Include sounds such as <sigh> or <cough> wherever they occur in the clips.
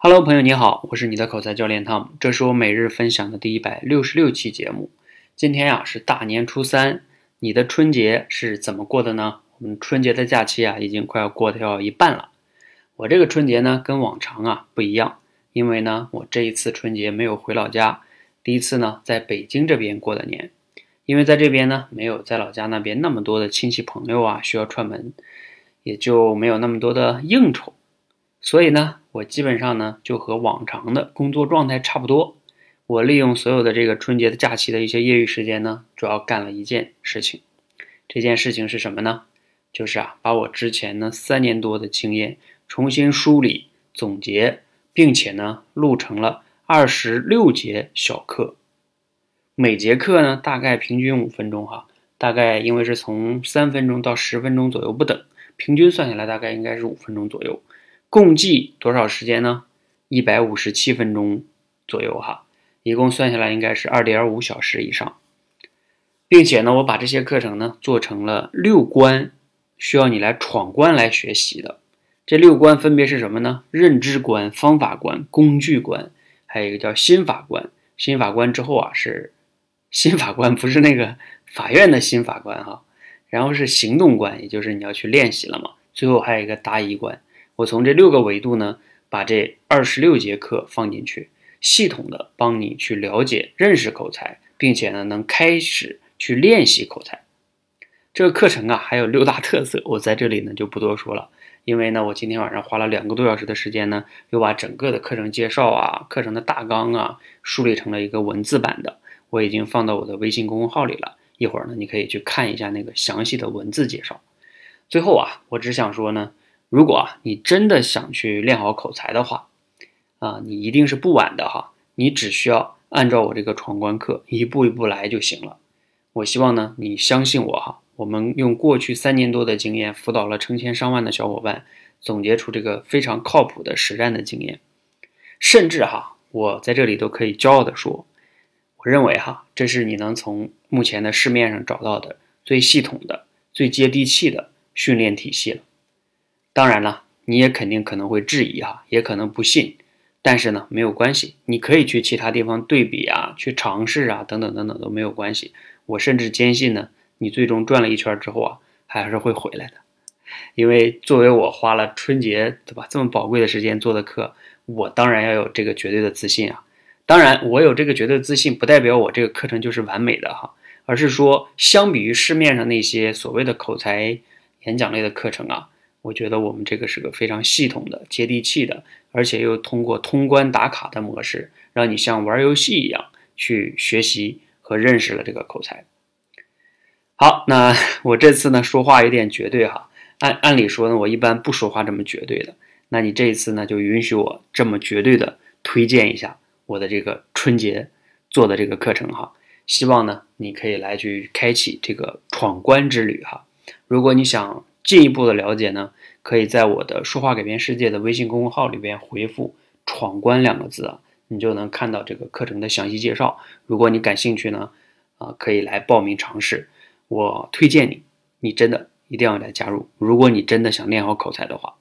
Hello，朋友你好，我是你的口才教练汤姆，这是我每日分享的第一百六十六期节目。今天呀是大年初三，你的春节是怎么过的呢？我们春节的假期啊已经快要过掉一半了。我这个春节呢跟往常啊不一样，因为呢我这一次春节没有回老家，第一次呢在北京这边过的年。因为在这边呢，没有在老家那边那么多的亲戚朋友啊需要串门，也就没有那么多的应酬，所以呢，我基本上呢就和往常的工作状态差不多。我利用所有的这个春节的假期的一些业余时间呢，主要干了一件事情。这件事情是什么呢？就是啊，把我之前呢三年多的经验重新梳理总结，并且呢录成了二十六节小课。每节课呢，大概平均五分钟哈，大概因为是从三分钟到十分钟左右不等，平均算下来大概应该是五分钟左右，共计多少时间呢？一百五十七分钟左右哈，一共算下来应该是二点五小时以上，并且呢，我把这些课程呢做成了六关，需要你来闯关来学习的。这六关分别是什么呢？认知关、方法关、工具关，还有一个叫心法关。心法关之后啊是。新法官不是那个法院的新法官哈，然后是行动关，也就是你要去练习了嘛。最后还有一个答疑关。我从这六个维度呢，把这二十六节课放进去，系统的帮你去了解、认识口才，并且呢，能开始去练习口才。这个课程啊，还有六大特色，我在这里呢就不多说了，因为呢，我今天晚上花了两个多小时的时间呢，又把整个的课程介绍啊、课程的大纲啊，梳理成了一个文字版的。我已经放到我的微信公众号里了，一会儿呢，你可以去看一下那个详细的文字介绍。最后啊，我只想说呢，如果啊你真的想去练好口才的话，啊，你一定是不晚的哈，你只需要按照我这个闯关课一步一步来就行了。我希望呢，你相信我哈，我们用过去三年多的经验辅导了成千上万的小伙伴，总结出这个非常靠谱的实战的经验，甚至哈，我在这里都可以骄傲的说。我认为哈，这是你能从目前的市面上找到的最系统的、最接地气的训练体系了。当然了，你也肯定可能会质疑哈，也可能不信。但是呢，没有关系，你可以去其他地方对比啊，去尝试啊，等等等等都没有关系。我甚至坚信呢，你最终转了一圈之后啊，还是会回来的。因为作为我花了春节对吧这么宝贵的时间做的课，我当然要有这个绝对的自信啊。当然，我有这个绝对自信，不代表我这个课程就是完美的哈，而是说，相比于市面上那些所谓的口才演讲类的课程啊，我觉得我们这个是个非常系统的、接地气的，而且又通过通关打卡的模式，让你像玩游戏一样去学习和认识了这个口才。好，那 <laughs> 我这次呢说话有点绝对哈，按按理说呢，我一般不说话这么绝对的，那你这一次呢就允许我这么绝对的推荐一下。我的这个春节做的这个课程哈，希望呢你可以来去开启这个闯关之旅哈。如果你想进一步的了解呢，可以在我的说话改变世界的微信公众号里边回复“闯关”两个字啊，你就能看到这个课程的详细介绍。如果你感兴趣呢，啊，可以来报名尝试。我推荐你，你真的一定要来加入。如果你真的想练好口才的话，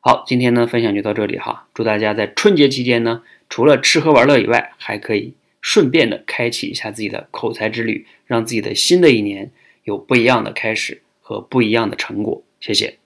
好，今天呢分享就到这里哈。祝大家在春节期间呢。除了吃喝玩乐以外，还可以顺便的开启一下自己的口才之旅，让自己的新的一年有不一样的开始和不一样的成果。谢谢。